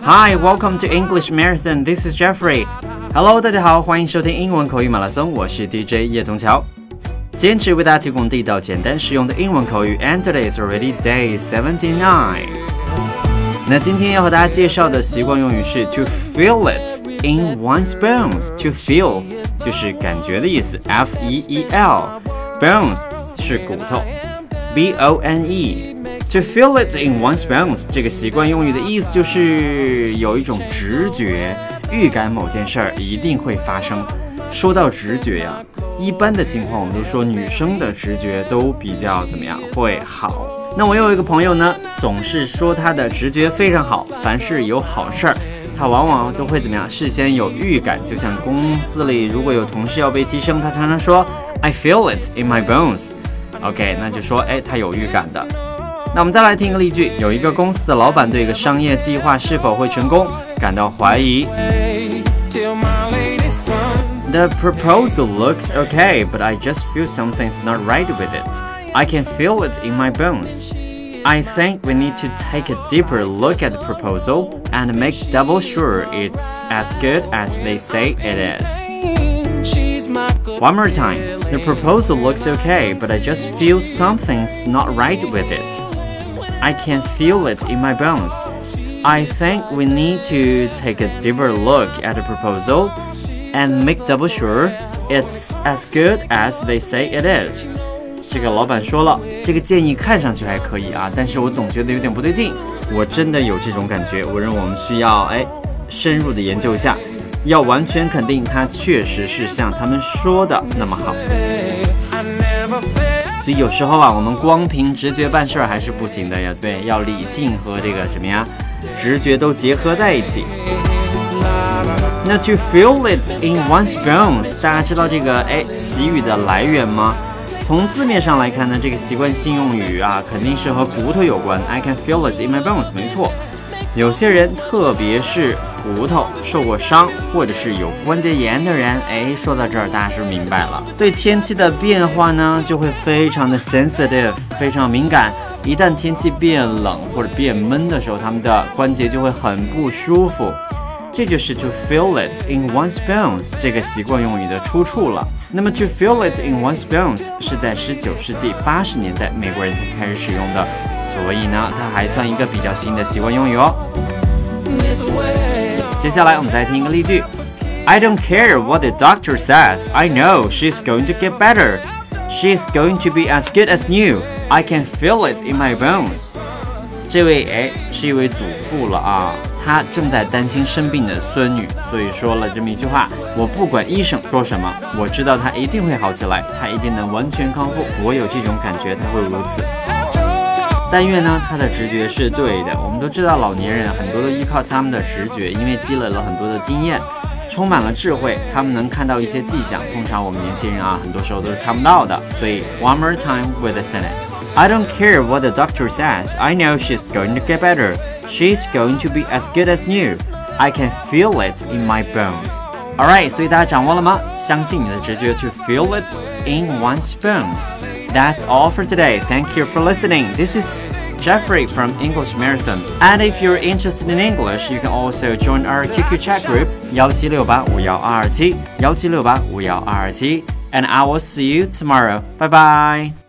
Hi, welcome to English Marathon. This is Jeffrey. Hello，大家好，欢迎收听英文口语马拉松，我是 DJ 叶童桥。坚持为大家提供地道、简单、实用的英文口语。And today is already day seventy nine. 那今天要和大家介绍的习惯用语是 to feel it in one's bones. To feel 就是感觉的意思，F E E L. Bones 是骨头，B O N E。 To feel it in one's bones 这个习惯用语的意思就是有一种直觉，预感某件事儿一定会发生。说到直觉呀，一般的情况我们都说女生的直觉都比较怎么样，会好。那我有一个朋友呢，总是说他的直觉非常好，凡是有好事儿，他往往都会怎么样，事先有预感。就像公司里如果有同事要被提升，他常常说 I feel it in my bones。OK，那就说哎，他有预感的。那我们再来听一个例句：有一个公司的老板对一个商业计划是否会成功感到怀疑。The proposal looks okay, but I just feel something's not right with it. I can feel it in my bones. I think we need to take a deeper look at the proposal and make double sure it's as good as they say it is. One more time. The proposal looks okay, but I just feel something's not right with it. I can feel it in my bones. I think we need to take a deeper look at the proposal and make double sure it's as good as they say it is. 这个老板说了，这个建议看上去还可以啊，但是我总觉得有点不对劲。我真的有这种感觉，我认为我们需要哎深入的研究一下，要完全肯定它确实是像他们说的那么好。所以有时候啊，我们光凭直觉办事儿还是不行的呀。对，要理性和这个什么呀，直觉都结合在一起。那 to feel it in one's bones，大家知道这个哎习语的来源吗？从字面上来看呢，这个习惯性用语啊，肯定是和骨头有关。I can feel it in my bones，没错。有些人，特别是。骨头受过伤，或者是有关节炎的人，哎，说到这儿，大家是不是明白了？对天气的变化呢，就会非常的 sensitive，非常敏感。一旦天气变冷或者变闷的时候，他们的关节就会很不舒服。这就是 to feel it in one's bones 这个习惯用语的出处了。那么 to feel it in one's bones 是在十九世纪八十年代美国人才开始使用的，所以呢，它还算一个比较新的习惯用语哦。接下来我们再听一个例句：I don't care what the doctor says. I know she's going to get better. She's going to be as good as new. I can feel it in my bones. 这位哎是一位祖父了啊， 他正在担心生病的孙女，所以说了这么一句话：我不管医生说什么，我知道他一定会好起来，他一定能完全康复。我有这种感觉，他会如此。但愿呢，他的直觉是对的。我们都知道，老年人很多都依靠他们的直觉，因为积累了很多的经验，充满了智慧，他们能看到一些迹象。通常我们年轻人啊，很多时候都是看不到的。所以，one more time with the sentence. I don't care what the doctor says. I know she's going to get better. She's going to be as good as new. I can feel it in my bones. Alright，所以大家掌握了吗？相信你的直觉，to feel it in one's bones. That's all for today. Thank you for listening. This is Jeffrey from English Marathon. And if you're interested in English, you can also join our QQ chat group 幺七六八五幺二二七幺七六八五幺二二七 and I will see you tomorrow. Bye bye.